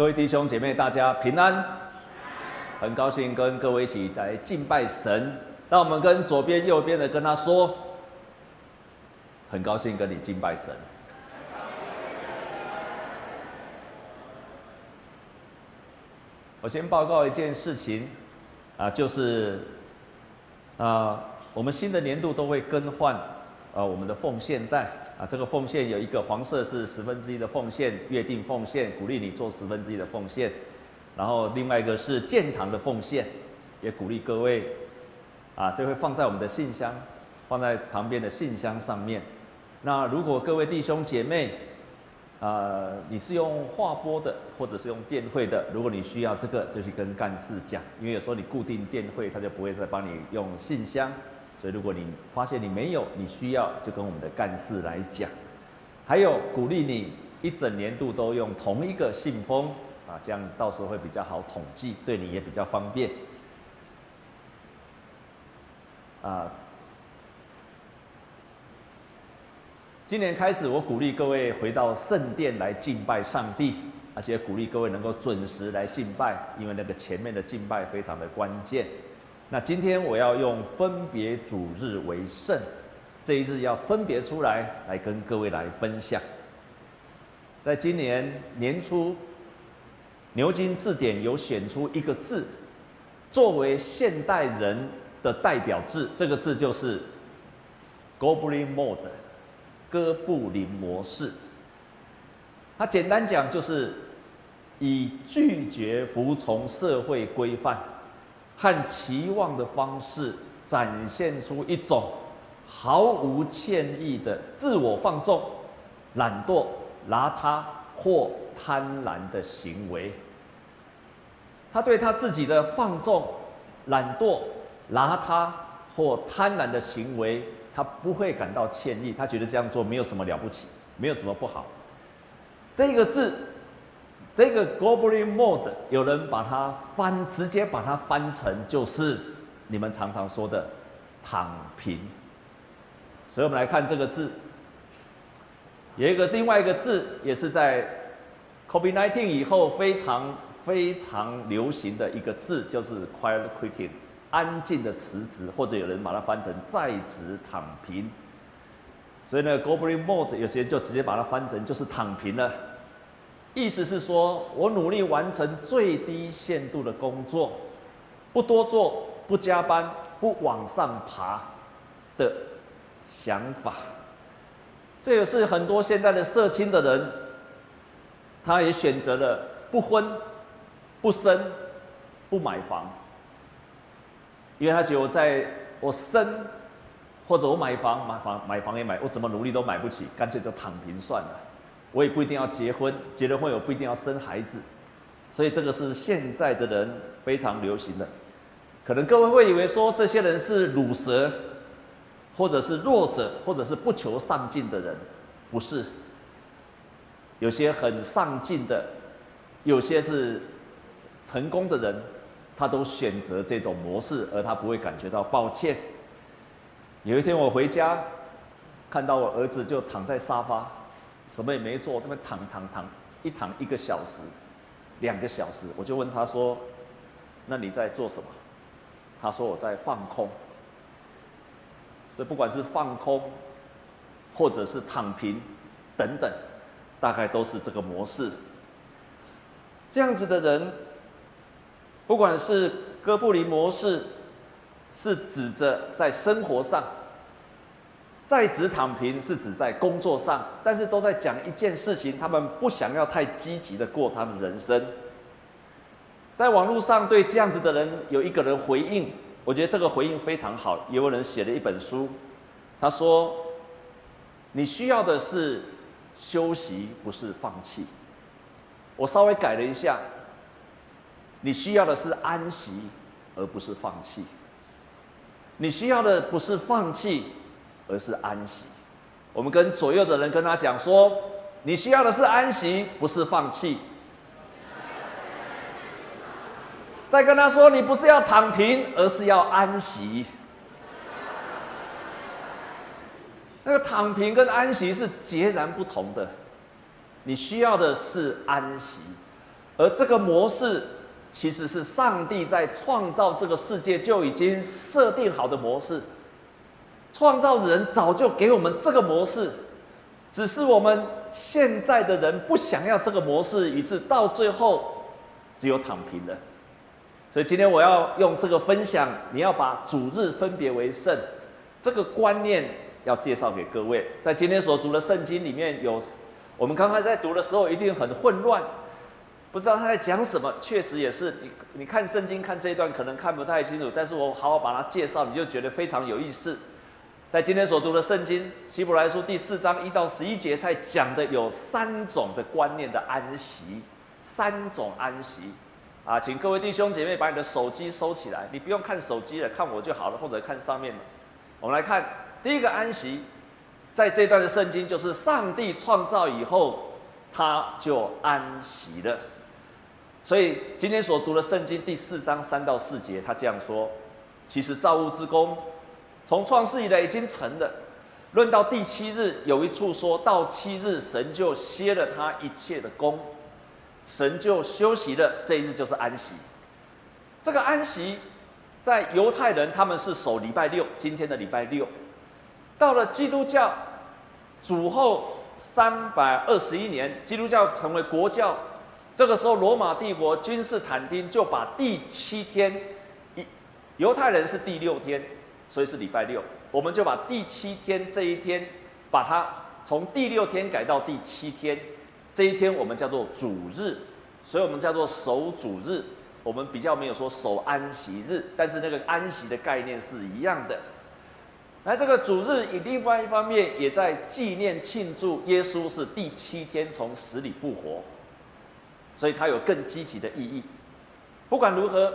各位弟兄姐妹，大家平安。很高兴跟各位一起来敬拜神。让我们跟左边、右边的跟他说，很高兴跟你敬拜神。我先报告一件事情，啊，就是啊，我们新的年度都会更换啊我们的奉献袋。啊，这个奉献有一个黄色是十分之一的奉献，约定奉献，鼓励你做十分之一的奉献。然后另外一个是建堂的奉献，也鼓励各位，啊，这会放在我们的信箱，放在旁边的信箱上面。那如果各位弟兄姐妹，啊，你是用划拨的，或者是用电汇的，如果你需要这个，就去跟干事讲，因为有时候你固定电汇，他就不会再帮你用信箱。所以，如果你发现你没有，你需要就跟我们的干事来讲。还有鼓励你一整年度都用同一个信封啊，这样到时候会比较好统计，对你也比较方便。啊，今年开始，我鼓励各位回到圣殿来敬拜上帝，而且鼓励各位能够准时来敬拜，因为那个前面的敬拜非常的关键。那今天我要用分别主日为圣，这一日要分别出来，来跟各位来分享。在今年年初，牛津字典有选出一个字，作为现代人的代表字，这个字就是 “Goblin Mode”，哥布林模式。它简单讲就是以拒绝服从社会规范。和期望的方式，展现出一种毫无歉意的自我放纵、懒惰、邋遢或贪婪的行为。他对他自己的放纵、懒惰、邋遢或贪婪的行为，他不会感到歉意，他觉得这样做没有什么了不起，没有什么不好。这个字。这个 Goblin Mode，有人把它翻，直接把它翻成就是你们常常说的躺平。所以，我们来看这个字，有一个另外一个字，也是在 COVID-19 以后非常非常流行的一个字，就是 Quiet Quitting，安静的辞职，或者有人把它翻成在职躺平。所以呢，Goblin Mode 有些人就直接把它翻成就是躺平了。意思是说，我努力完成最低限度的工作，不多做，不加班，不往上爬的想法。这也是很多现在的社青的人，他也选择了不婚、不生、不买房，因为他觉得我在我生或者我买房、买房、买房也买，我怎么努力都买不起，干脆就躺平算了。我也不一定要结婚，结了婚我不一定要生孩子，所以这个是现在的人非常流行的。可能各位会以为说这些人是鲁蛇，或者是弱者，或者是不求上进的人，不是。有些很上进的，有些是成功的人，他都选择这种模式，而他不会感觉到抱歉。有一天我回家，看到我儿子就躺在沙发。什么也没做，这边躺躺躺，一躺一个小时，两个小时，我就问他说：“那你在做什么？”他说：“我在放空。”所以不管是放空，或者是躺平，等等，大概都是这个模式。这样子的人，不管是哥布林模式，是指着在生活上。在职躺平是指在工作上，但是都在讲一件事情，他们不想要太积极的过他们人生。在网络上对这样子的人有一个人回应，我觉得这个回应非常好。也有人写了一本书，他说：“你需要的是休息，不是放弃。”我稍微改了一下，你需要的是安息，而不是放弃。你需要的不是放弃。而是安息。我们跟左右的人跟他讲说：“你需要的是安息，不是放弃。”再跟他说：“你不是要躺平，而是要安息。”那个躺平跟安息是截然不同的。你需要的是安息，而这个模式其实是上帝在创造这个世界就已经设定好的模式。创造人早就给我们这个模式，只是我们现在的人不想要这个模式，以致到最后只有躺平了。所以今天我要用这个分享，你要把主日分别为圣这个观念要介绍给各位。在今天所读的圣经里面有，我们刚刚在读的时候一定很混乱，不知道他在讲什么。确实也是，你你看圣经看这一段可能看不太清楚，但是我好好把它介绍，你就觉得非常有意思。在今天所读的圣经《希伯来书》第四章一到十一节，才讲的有三种的观念的安息，三种安息，啊，请各位弟兄姐妹把你的手机收起来，你不用看手机了，看我就好了，或者看上面。我们来看第一个安息，在这段的圣经就是上帝创造以后，他就安息了。所以今天所读的圣经第四章三到四节，他这样说：其实造物之工。从创世以来已经成了，论到第七日，有一处说到七日，神就歇了他一切的工，神就休息了，这一日就是安息。这个安息，在犹太人他们是守礼拜六，今天的礼拜六。到了基督教，主后三百二十一年，基督教成为国教，这个时候罗马帝国君士坦丁就把第七天，一犹太人是第六天。所以是礼拜六，我们就把第七天这一天，把它从第六天改到第七天，这一天我们叫做主日，所以我们叫做守主日。我们比较没有说守安息日，但是那个安息的概念是一样的。那这个主日以另外一方面也在纪念庆祝耶稣是第七天从死里复活，所以它有更积极的意义。不管如何，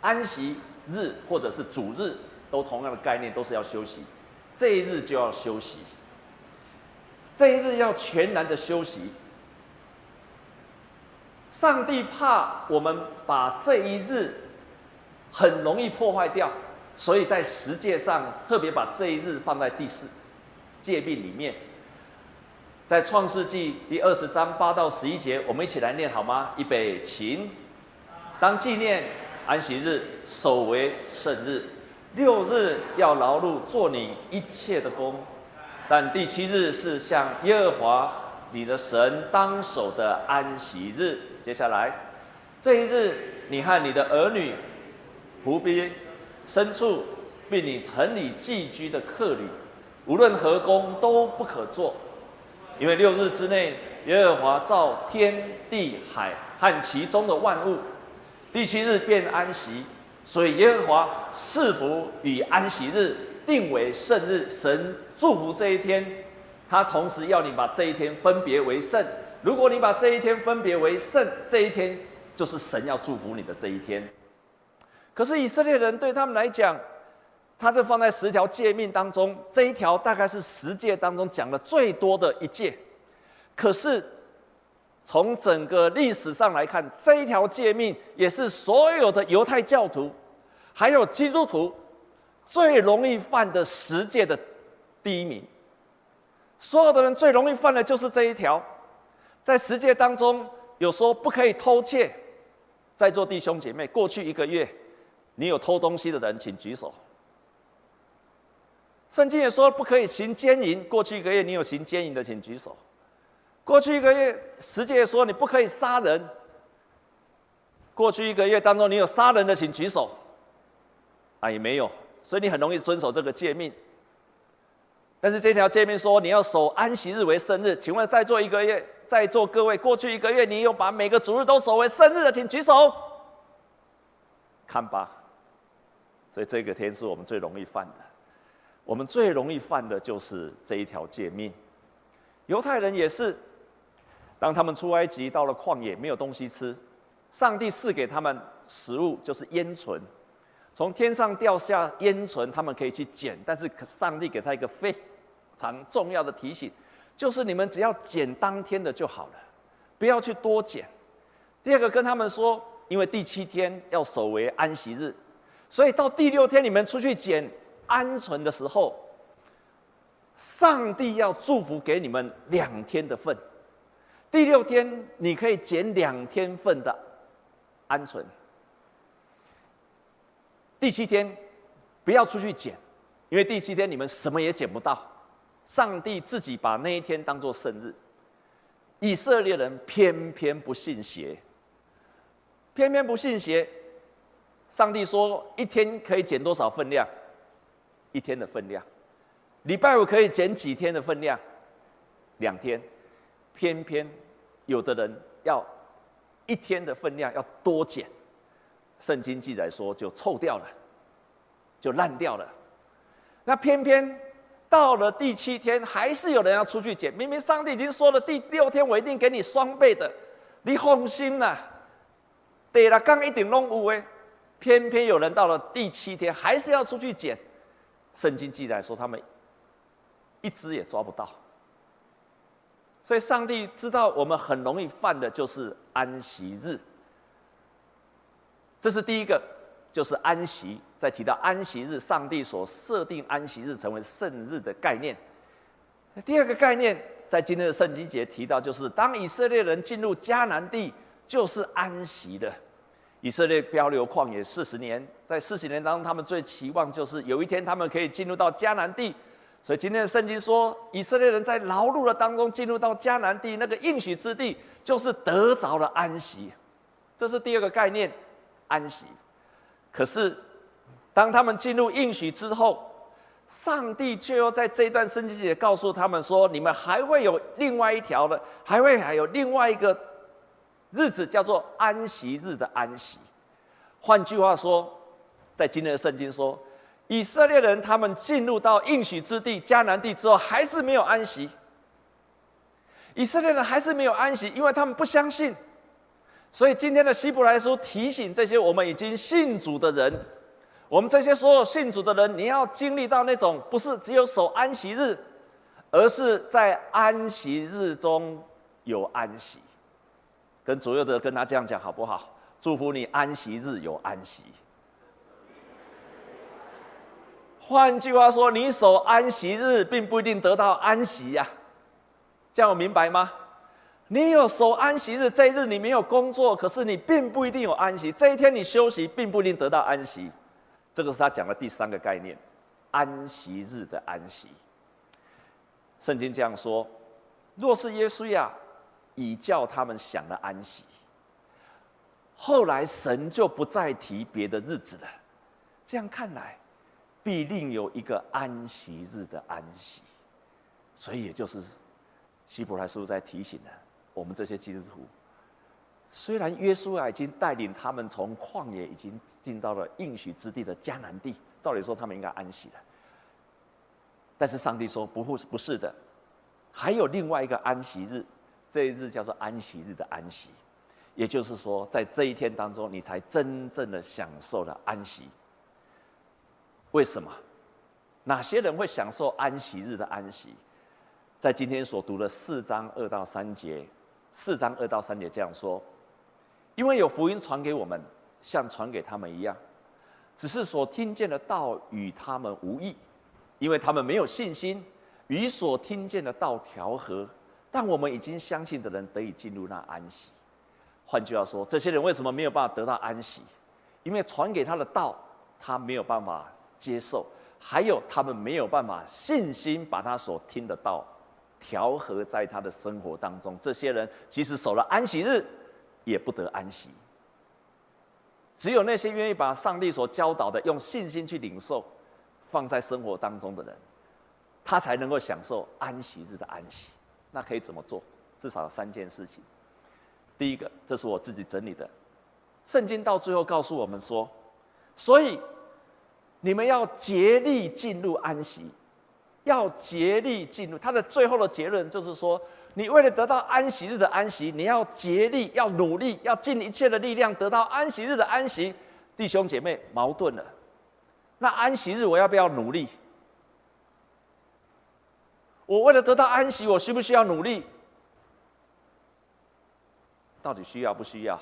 安息日或者是主日。都同样的概念，都是要休息，这一日就要休息，这一日要全然的休息。上帝怕我们把这一日很容易破坏掉，所以在十诫上特别把这一日放在第四诫命里面。在创世纪第二十章八到十一节，我们一起来念好吗？预备，起，当纪念安息日，守为圣日。六日要劳碌做你一切的工，但第七日是向耶和华你的神当守的安息日。接下来，这一日你和你的儿女、仆婢、牲畜，并你城里寄居的客旅，无论何工都不可做，因为六日之内耶和华造天地海和其中的万物，第七日便安息。所以耶和华赐福与安息日定为圣日，神祝福这一天，他同时要你把这一天分别为圣。如果你把这一天分别为圣，这一天就是神要祝福你的这一天。可是以色列人对他们来讲，他是放在十条诫命当中，这一条大概是十诫当中讲的最多的一诫。可是。从整个历史上来看，这一条诫命也是所有的犹太教徒，还有基督徒最容易犯的十诫的第一名。所有的人最容易犯的就是这一条。在十诫当中，有说不可以偷窃。在座弟兄姐妹，过去一个月，你有偷东西的人，请举手。圣经也说不可以行奸淫。过去一个月，你有行奸淫的，请举手。过去一个月，十诫说你不可以杀人。过去一个月当中，你有杀人的，请举手。啊，也没有，所以你很容易遵守这个诫命。但是这条诫命说你要守安息日为圣日。请问在座一个月，在座各位，过去一个月你有把每个主日都守为圣日的，请举手。看吧，所以这个天是我们最容易犯的。我们最容易犯的就是这一条诫命。犹太人也是。当他们出埃及到了旷野，没有东西吃，上帝赐给他们食物就是烟醇，从天上掉下烟曲，他们可以去捡，但是上帝给他一个非常重要的提醒，就是你们只要捡当天的就好了，不要去多捡。第二个跟他们说，因为第七天要守为安息日，所以到第六天你们出去捡鹌鹑的时候，上帝要祝福给你们两天的份。第六天你可以捡两天份的鹌鹑。第七天不要出去捡，因为第七天你们什么也捡不到。上帝自己把那一天当做圣日，以色列人偏偏不信邪，偏偏不信邪。上帝说一天可以捡多少分量？一天的分量。礼拜五可以捡几天的分量？两天。偏偏有的人要一天的分量要多捡，圣经记载说就臭掉了，就烂掉了。那偏偏到了第七天，还是有人要出去捡。明明上帝已经说了，第六天我一定给你双倍的，你放心呐。对了，刚一点弄五哎，偏偏有人到了第七天还是要出去捡。圣经记载说他们一只也抓不到。所以，上帝知道我们很容易犯的就是安息日。这是第一个，就是安息。在提到安息日，上帝所设定安息日成为圣日的概念。第二个概念，在今天的圣经节提到，就是当以色列人进入迦南地，就是安息的。以色列漂流旷野四十年，在四十年当中，他们最期望就是有一天他们可以进入到迦南地。所以今天的圣经说，以色列人在劳碌的当中进入到迦南地那个应许之地，就是得着了安息。这是第二个概念，安息。可是，当他们进入应许之后，上帝却又在这段圣经里告诉他们说：“你们还会有另外一条的，还会还有另外一个日子，叫做安息日的安息。”换句话说，在今天的圣经说。以色列人他们进入到应许之地迦南地之后，还是没有安息。以色列人还是没有安息，因为他们不相信。所以今天的希伯来书提醒这些我们已经信主的人，我们这些所有信主的人，你要经历到那种不是只有守安息日，而是在安息日中有安息。跟左右的跟他这样讲好不好？祝福你安息日有安息。换句话说，你守安息日，并不一定得到安息呀、这样我明白吗？你有守安息日，这一日你没有工作，可是你并不一定有安息。这一天你休息，并不一定得到安息。这个是他讲的第三个概念：安息日的安息。圣经这样说：若是耶稣呀已叫他们享了安息，后来神就不再提别的日子了。这样看来。必另有一个安息日的安息，所以也就是希伯来书在提醒了我们这些基督徒。虽然约书亚已经带领他们从旷野已经进到了应许之地的迦南地，照理说他们应该安息了，但是上帝说不不不是的，还有另外一个安息日，这一日叫做安息日的安息，也就是说在这一天当中，你才真正的享受了安息。为什么？哪些人会享受安息日的安息？在今天所读的四章二到三节，四章二到三节这样说：因为有福音传给我们，像传给他们一样，只是所听见的道与他们无异，因为他们没有信心与所听见的道调和。但我们已经相信的人得以进入那安息。换句话说，这些人为什么没有办法得到安息？因为传给他的道，他没有办法。接受，还有他们没有办法信心把他所听的道调和在他的生活当中。这些人即使守了安息日，也不得安息。只有那些愿意把上帝所教导的用信心去领受，放在生活当中的人，他才能够享受安息日的安息。那可以怎么做？至少有三件事情。第一个，这是我自己整理的，圣经到最后告诉我们说，所以。你们要竭力进入安息，要竭力进入。他的最后的结论就是说，你为了得到安息日的安息，你要竭力，要努力，要尽一切的力量得到安息日的安息。弟兄姐妹，矛盾了。那安息日我要不要努力？我为了得到安息，我需不需要努力？到底需要不需要？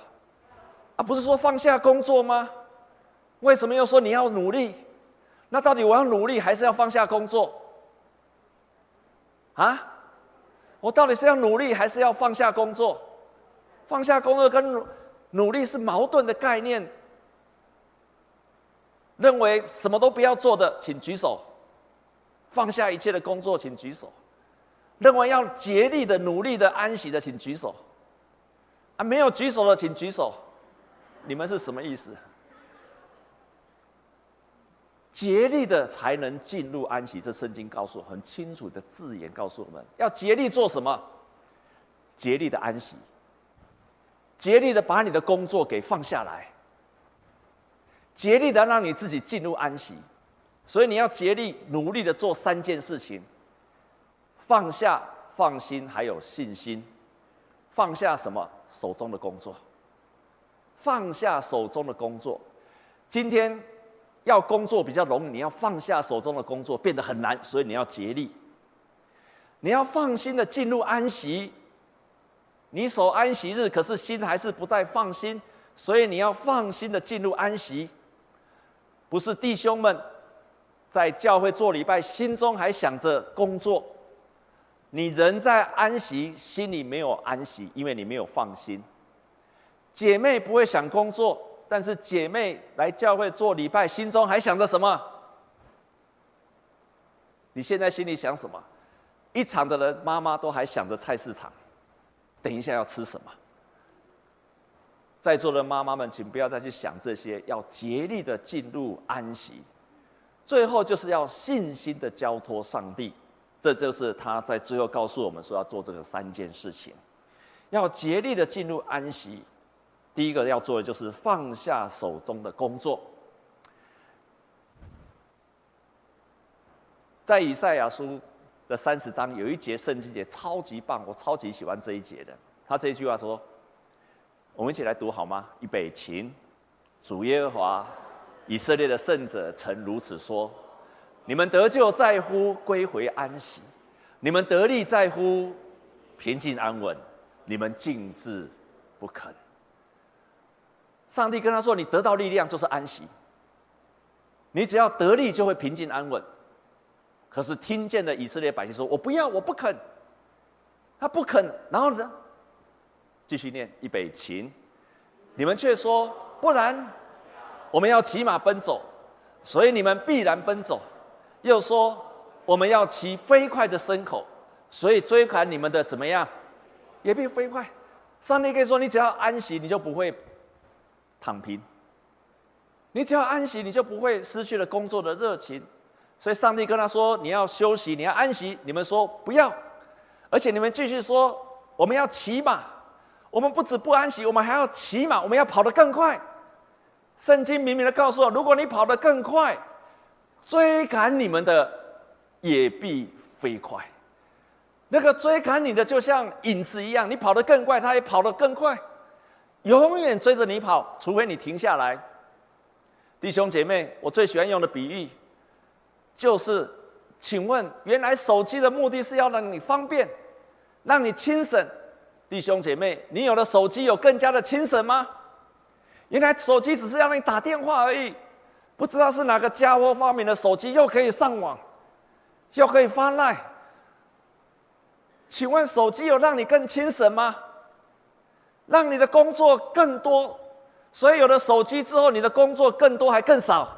啊，不是说放下工作吗？为什么又说你要努力？那到底我要努力还是要放下工作？啊？我到底是要努力，还是要放下工作？放下工作跟努努力是矛盾的概念。认为什么都不要做的，请举手；放下一切的工作，请举手；认为要竭力的、努力的、安息的，请举手。啊，没有举手的，请举手。你们是什么意思？竭力的才能进入安息，这圣经告诉我很清楚的字眼，告诉我们要竭力做什么？竭力的安息，竭力的把你的工作给放下来，竭力的让你自己进入安息。所以你要竭力努力的做三件事情：放下、放心，还有信心。放下什么？手中的工作。放下手中的工作。今天。要工作比较容易，你要放下手中的工作变得很难，所以你要竭力。你要放心的进入安息，你守安息日，可是心还是不再放心，所以你要放心的进入安息。不是弟兄们在教会做礼拜，心中还想着工作，你人在安息，心里没有安息，因为你没有放心。姐妹不会想工作。但是姐妹来教会做礼拜，心中还想着什么？你现在心里想什么？一场的人妈妈都还想着菜市场，等一下要吃什么？在座的妈妈们，请不要再去想这些，要竭力的进入安息。最后就是要信心的交托上帝，这就是他在最后告诉我们说要做这个三件事情，要竭力的进入安息。第一个要做的就是放下手中的工作。在以赛亚书的三十章有一节圣经节超级棒，我超级喜欢这一节的。他这一句话说：“我们一起来读好吗？”预备起，主耶和华以色列的圣者曾如此说：“你们得救在乎归回安息，你们得力在乎平静安稳，你们静置不肯。”上帝跟他说：“你得到力量就是安息。你只要得力，就会平静安稳。”可是听见的以色列百姓说：“我不要，我不肯。”他不肯，然后呢？继续念预备起，你们却说：“不然，我们要骑马奔走，所以你们必然奔走。”又说：“我们要骑飞快的牲口，所以追赶你们的怎么样？也必飞快。”上帝可以说：“你只要安息，你就不会。”躺平，你只要安息，你就不会失去了工作的热情。所以上帝跟他说：“你要休息，你要安息。”你们说不要，而且你们继续说：“我们要骑马，我们不止不安息，我们还要骑马，我们要跑得更快。”圣经明明的告诉我：如果你跑得更快，追赶你们的也必飞快。那个追赶你的就像影子一样，你跑得更快，他也跑得更快。永远追着你跑，除非你停下来。弟兄姐妹，我最喜欢用的比喻，就是，请问，原来手机的目的是要让你方便，让你轻省。弟兄姐妹，你有了手机，有更加的轻省吗？原来手机只是让你打电话而已，不知道是哪个家伙发明的手机，又可以上网，又可以发赖。请问，手机有让你更轻省吗？让你的工作更多，所以有了手机之后，你的工作更多还更少。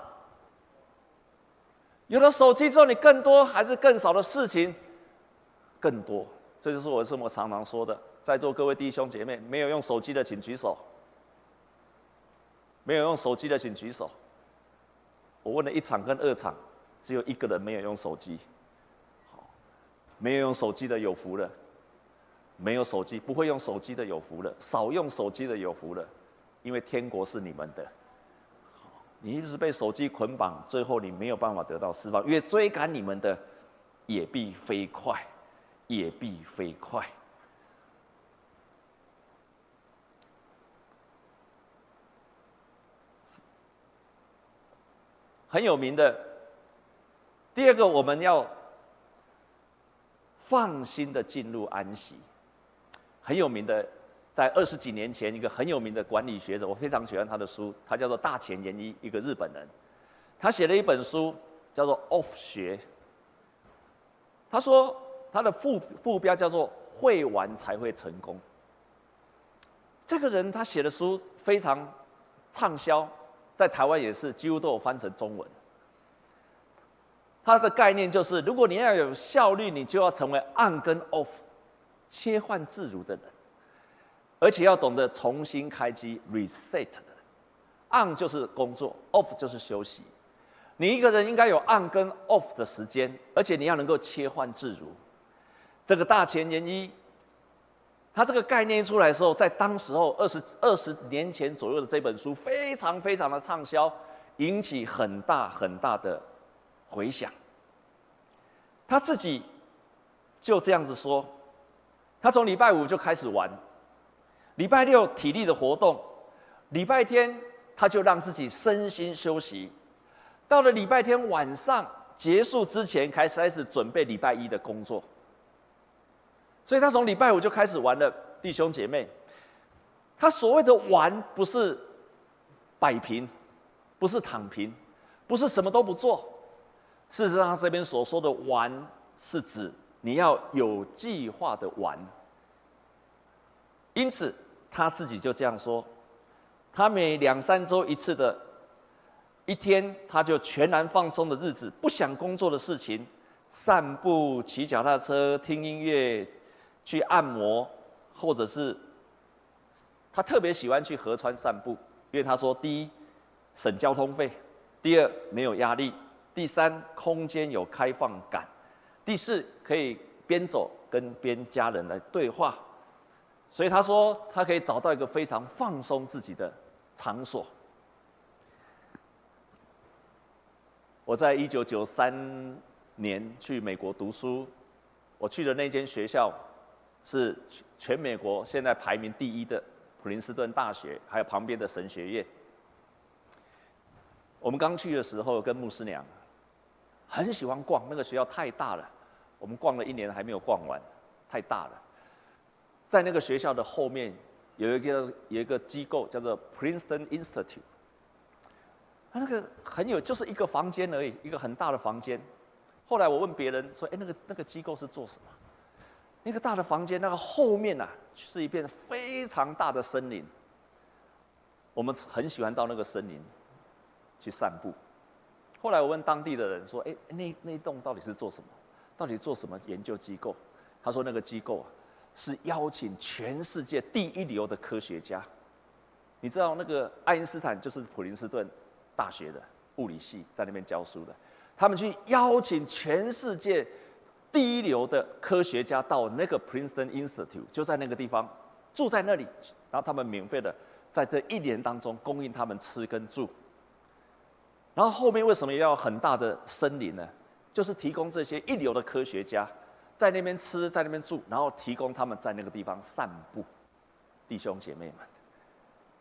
有了手机之后，你更多还是更少的事情更多。这就是我这么常常说的。在座各位弟兄姐妹，没有用手机的请举手。没有用手机的请举手。我问了一场跟二场，只有一个人没有用手机。好，没有用手机的有福了。没有手机，不会用手机的有福了；少用手机的有福了，因为天国是你们的。你一直被手机捆绑，最后你没有办法得到释放。因为追赶你们的，也必飞快，也必飞快。很有名的。第二个，我们要放心的进入安息。很有名的，在二十几年前，一个很有名的管理学者，我非常喜欢他的书，他叫做大前研一，一个日本人，他写了一本书，叫做《Off 学》。他说他的副副标叫做“会玩才会成功。这个人他写的书非常畅销，在台湾也是几乎都有翻成中文。他的概念就是，如果你要有效率，你就要成为 on 跟 off 切换自如的人，而且要懂得重新开机 reset 的人。on 就是工作，off 就是休息。你一个人应该有 on 跟 off 的时间，而且你要能够切换自如。这个大前研一。他这个概念出来的时候，在当时候二十二十年前左右的这本书非常非常的畅销，引起很大很大的回响。他自己就这样子说，他从礼拜五就开始玩，礼拜六体力的活动，礼拜天他就让自己身心休息，到了礼拜天晚上结束之前，开始开始准备礼拜一的工作。所以他从礼拜五就开始玩了，弟兄姐妹。他所谓的玩，不是摆平，不是躺平，不是什么都不做。事实上，他这边所说的玩，是指你要有计划的玩。因此，他自己就这样说：他每两三周一次的一天，他就全然放松的日子，不想工作的事情，散步、骑脚踏车、听音乐。去按摩，或者是他特别喜欢去河川散步，因为他说：第一，省交通费；第二，没有压力；第三，空间有开放感；第四，可以边走跟边家人来对话。所以他说，他可以找到一个非常放松自己的场所。我在一九九三年去美国读书，我去的那间学校。是全美国现在排名第一的普林斯顿大学，还有旁边的神学院。我们刚去的时候，跟牧师娘很喜欢逛，那个学校太大了，我们逛了一年还没有逛完，太大了。在那个学校的后面有一个有一个机构叫做 Princeton Institute，它那个很有，就是一个房间而已，一个很大的房间。后来我问别人说：“哎，那个那个机构是做什么？”那个大的房间，那个后面呐、啊，是一片非常大的森林。我们很喜欢到那个森林去散步。后来我问当地的人说：“哎，那那栋到底是做什么？到底做什么研究机构？”他说：“那个机构啊，是邀请全世界第一流的科学家。你知道那个爱因斯坦就是普林斯顿大学的物理系在那边教书的，他们去邀请全世界。”第一流的科学家到那个 Princeton Institute，就在那个地方住在那里，然后他们免费的在这一年当中供应他们吃跟住。然后后面为什么要很大的森林呢？就是提供这些一流的科学家在那边吃，在那边住，然后提供他们在那个地方散步。弟兄姐妹们，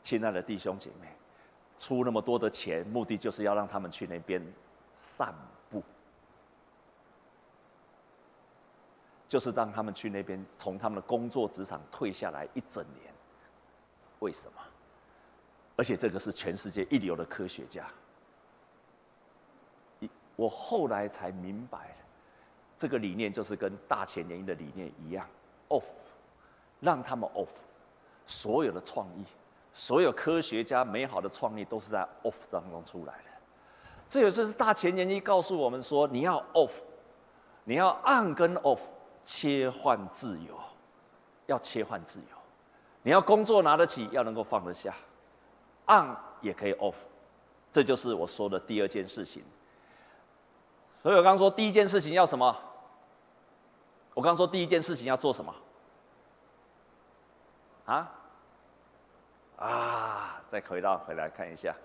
亲爱的弟兄姐妹，出那么多的钱，目的就是要让他们去那边散步。就是让他们去那边，从他们的工作职场退下来一整年。为什么？而且这个是全世界一流的科学家。我后来才明白，这个理念就是跟大前研一的理念一样，off，让他们 off，所有的创意，所有科学家美好的创意都是在 off 当中出来的。这也就是大前研一告诉我们说，你要 off，你要 on 跟 off。切换自由，要切换自由。你要工作拿得起，要能够放得下，on 也可以 off，这就是我说的第二件事情。所以我刚刚说第一件事情要什么？我刚刚说第一件事情要做什么？啊？啊！再回到回来看一下，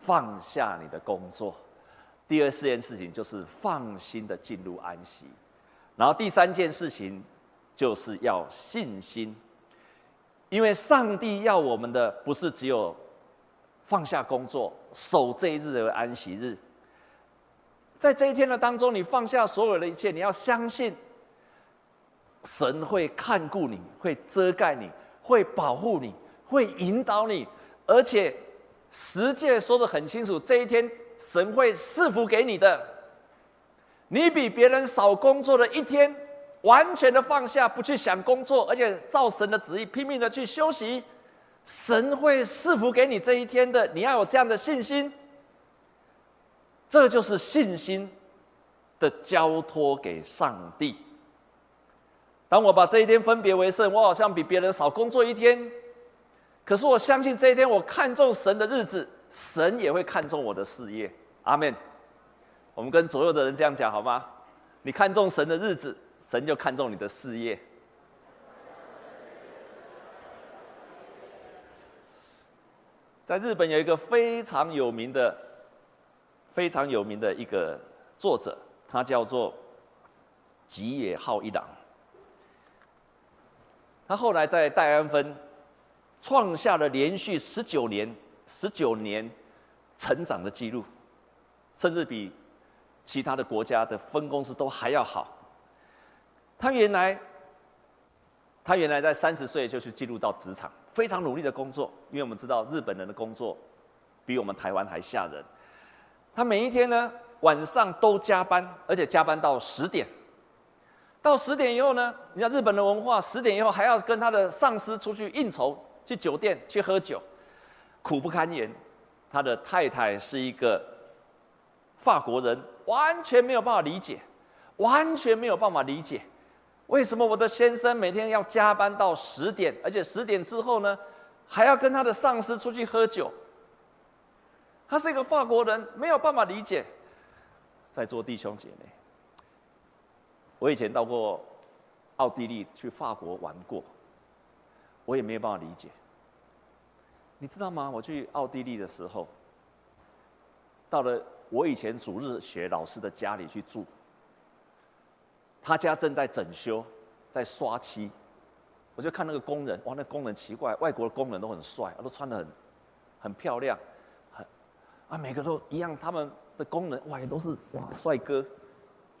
放下你的工作。第二四件事情就是放心的进入安息，然后第三件事情就是要信心，因为上帝要我们的不是只有放下工作，守这一日的安息日，在这一天的当中，你放下所有的一切，你要相信神会看顾你，会遮盖你，会保护你，会引导你，而且十诫说得很清楚，这一天。神会赐福给你的，你比别人少工作的一天，完全的放下，不去想工作，而且照神的旨意拼命的去休息，神会赐福给你这一天的。你要有这样的信心，这就是信心的交托给上帝。当我把这一天分别为圣，我好像比别人少工作一天，可是我相信这一天我看重神的日子，神也会看重我的事业。阿门。我们跟左右的人这样讲好吗？你看重神的日子，神就看重你的事业。在日本有一个非常有名的、非常有名的一个作者，他叫做吉野浩一郎。他后来在戴安芬创下了连续十九年、十九年成长的记录，甚至比其他的国家的分公司都还要好。他原来，他原来在三十岁就去进入到职场，非常努力的工作。因为我们知道日本人的工作比我们台湾还吓人。他每一天呢，晚上都加班，而且加班到十点。到十点以后呢，你看日本的文化，十点以后还要跟他的上司出去应酬，去酒店去喝酒，苦不堪言。他的太太是一个法国人，完全没有办法理解，完全没有办法理解，为什么我的先生每天要加班到十点，而且十点之后呢，还要跟他的上司出去喝酒。他是一个法国人，没有办法理解。在座弟兄姐妹。我以前到过奥地利，去法国玩过，我也没有办法理解。你知道吗？我去奥地利的时候，到了我以前主日学老师的家里去住，他家正在整修，在刷漆，我就看那个工人，哇，那工人奇怪，外国的工人都很帅，都穿得很很漂亮，很啊，每个都一样，他们的工人哇，也都是哇帅哥。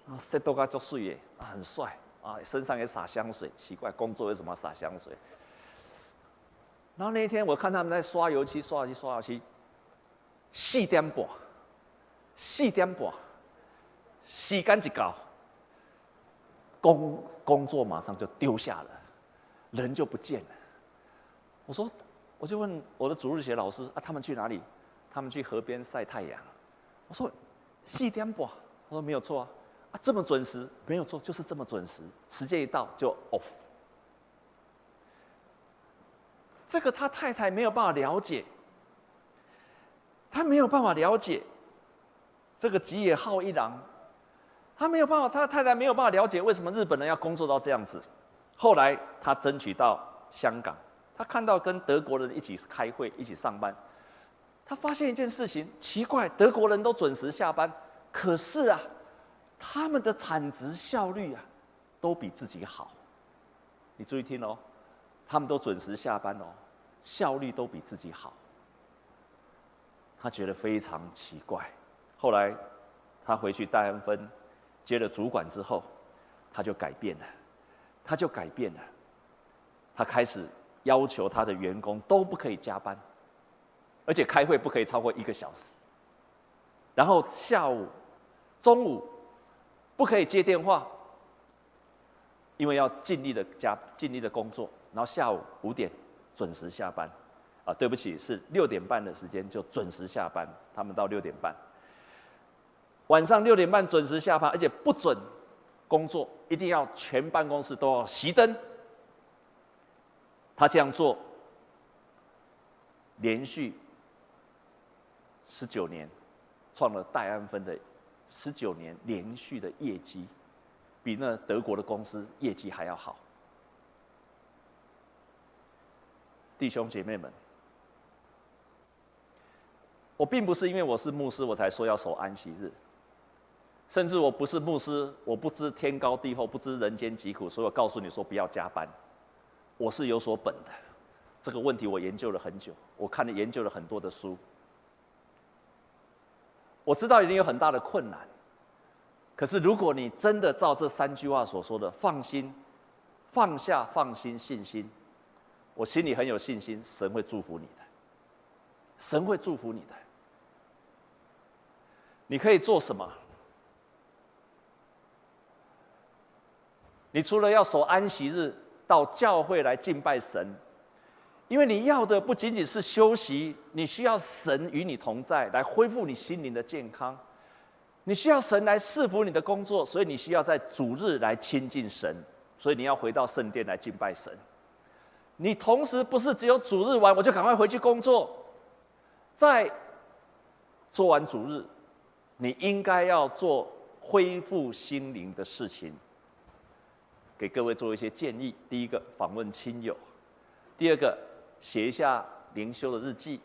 啊，塞多卡做水耶，啊，很帅啊，身上也洒香水，奇怪，工作为什么洒香水？然后那一天我看他们在刷油漆，刷油漆，刷油漆，四点半，四点半，时间一到，工工作马上就丢下了，人就不见了。我说，我就问我的主日学老师啊，他们去哪里？他们去河边晒太阳。我说四点半，他说没有错啊。啊，这么准时没有错，就是这么准时。时间一到就 off。这个他太太没有办法了解，他没有办法了解这个吉野浩一郎，他没有办法，他的太太没有办法了解为什么日本人要工作到这样子。后来他争取到香港，他看到跟德国人一起开会、一起上班，他发现一件事情，奇怪，德国人都准时下班，可是啊。他们的产值效率啊，都比自己好。你注意听哦，他们都准时下班哦，效率都比自己好。他觉得非常奇怪。后来他回去戴安芬接了主管之后，他就改变了，他就改变了。他开始要求他的员工都不可以加班，而且开会不可以超过一个小时。然后下午、中午。不可以接电话，因为要尽力的加尽力的工作，然后下午五点准时下班，啊，对不起，是六点半的时间就准时下班，他们到六点半，晚上六点半准时下班，而且不准工作，一定要全办公室都要熄灯。他这样做，连续十九年，创了戴安芬的。十九年连续的业绩，比那德国的公司业绩还要好。弟兄姐妹们，我并不是因为我是牧师我才说要守安息日，甚至我不是牧师，我不知天高地厚，不知人间疾苦，所以我告诉你说不要加班。我是有所本的，这个问题我研究了很久，我看了研究了很多的书。我知道一定有很大的困难，可是如果你真的照这三句话所说的，放心、放下、放心、信心，我心里很有信心，神会祝福你的，神会祝福你的。你可以做什么？你除了要守安息日，到教会来敬拜神，因为你要的不仅仅是休息，你需要神与你同在，来恢复你心灵的健康。你需要神来赐福你的工作，所以你需要在主日来亲近神，所以你要回到圣殿来敬拜神。你同时不是只有主日完我就赶快回去工作，在做完主日，你应该要做恢复心灵的事情。给各位做一些建议：第一个，访问亲友；第二个，写一下灵修的日记；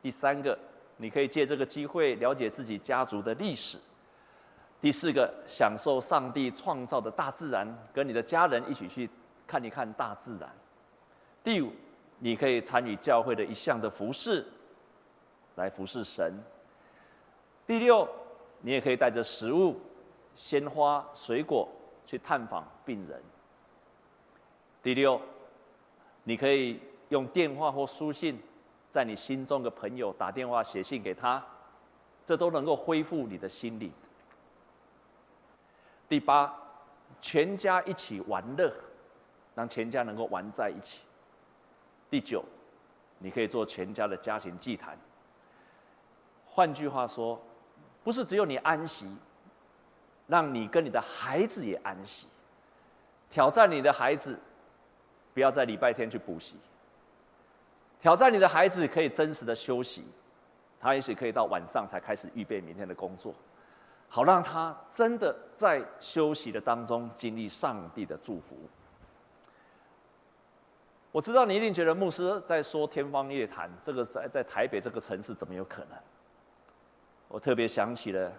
第三个，你可以借这个机会了解自己家族的历史；第四个，享受上帝创造的大自然，跟你的家人一起去看一看大自然。第五，你可以参与教会的一项的服饰，来服侍神。第六，你也可以带着食物、鲜花、水果去探访病人。第六，你可以用电话或书信，在你心中的朋友打电话、写信给他，这都能够恢复你的心理。第八，全家一起玩乐，让全家能够玩在一起。第九，你可以做全家的家庭祭坛。换句话说，不是只有你安息，让你跟你的孩子也安息。挑战你的孩子，不要在礼拜天去补习。挑战你的孩子可以真实的休息，他也许可以到晚上才开始预备明天的工作，好让他真的在休息的当中经历上帝的祝福。我知道你一定觉得牧师在说天方夜谭，这个在在台北这个城市怎么有可能？我特别想起了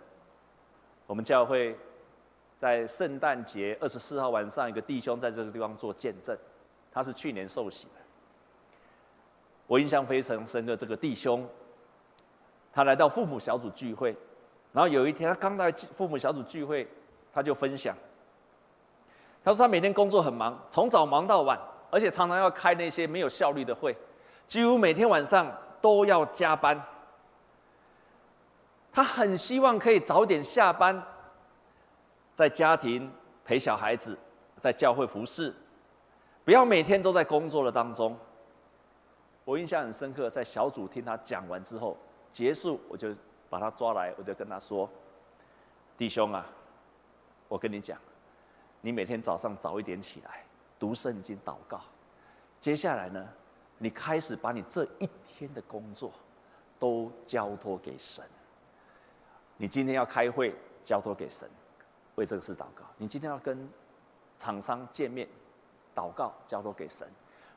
我们教会在圣诞节二十四号晚上，一个弟兄在这个地方做见证，他是去年受洗的。我印象非常深刻，这个弟兄他来到父母小组聚会，然后有一天他刚来父母小组聚会，他就分享，他说他每天工作很忙，从早忙到晚。而且常常要开那些没有效率的会，几乎每天晚上都要加班。他很希望可以早点下班，在家庭陪小孩子，在教会服侍，不要每天都在工作的当中。我印象很深刻，在小组听他讲完之后结束，我就把他抓来，我就跟他说：“弟兄啊，我跟你讲，你每天早上早一点起来。”读圣经、祷告，接下来呢，你开始把你这一天的工作都交托给神。你今天要开会，交托给神，为这个事祷告。你今天要跟厂商见面，祷告，交托给神。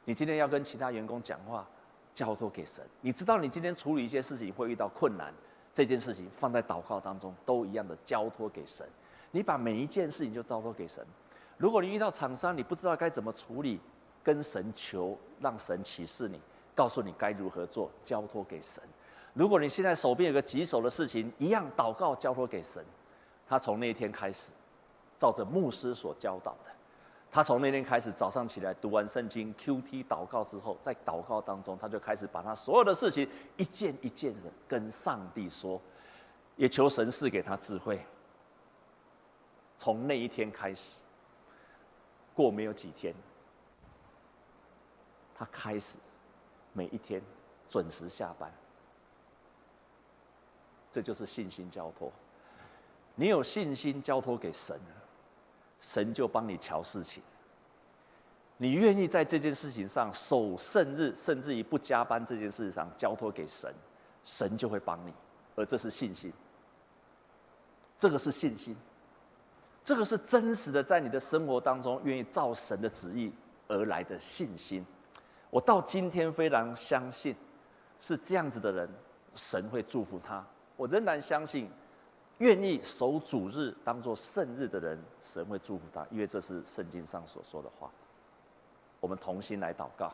你今天要跟其他员工讲话，交托给神。你知道你今天处理一些事情会遇到困难，这件事情放在祷告当中，都一样的交托给神。你把每一件事情就交托给神。如果你遇到厂商，你不知道该怎么处理，跟神求，让神启示你，告诉你该如何做，交托给神。如果你现在手边有个棘手的事情，一样祷告交托给神。他从那天开始，照着牧师所教导的，他从那天开始早上起来读完圣经，QT 祷告之后，在祷告当中，他就开始把他所有的事情一件一件的跟上帝说，也求神赐给他智慧。从那一天开始。过没有几天，他开始每一天准时下班。这就是信心交托。你有信心交托给神，神就帮你瞧事情。你愿意在这件事情上守圣日，甚至于不加班这件事上交托给神，神就会帮你。而这是信心，这个是信心。这个是真实的，在你的生活当中愿意照神的旨意而来的信心。我到今天非常相信，是这样子的人，神会祝福他。我仍然相信，愿意守主日当做圣日的人，神会祝福他，因为这是圣经上所说的话。我们同心来祷告，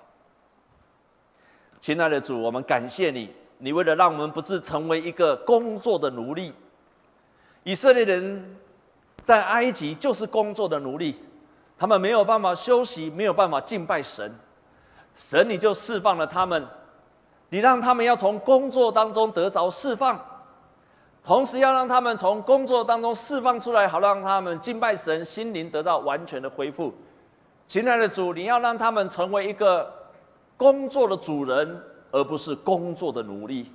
亲爱的主，我们感谢你，你为了让我们不是成为一个工作的奴隶，以色列人。在埃及就是工作的奴隶，他们没有办法休息，没有办法敬拜神，神你就释放了他们，你让他们要从工作当中得着释放，同时要让他们从工作当中释放出来，好让他们敬拜神，心灵得到完全的恢复。亲爱的主，你要让他们成为一个工作的主人，而不是工作的奴隶。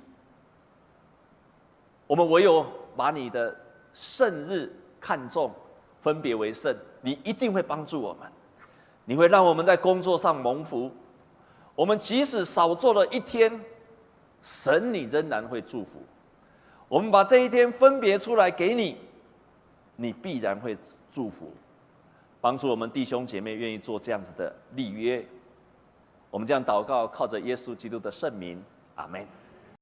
我们唯有把你的圣日看重，分别为圣，你一定会帮助我们，你会让我们在工作上蒙福。我们即使少做了一天，神你仍然会祝福。我们把这一天分别出来给你，你必然会祝福，帮助我们弟兄姐妹愿意做这样子的立约。我们这样祷告，靠着耶稣基督的圣名，阿门。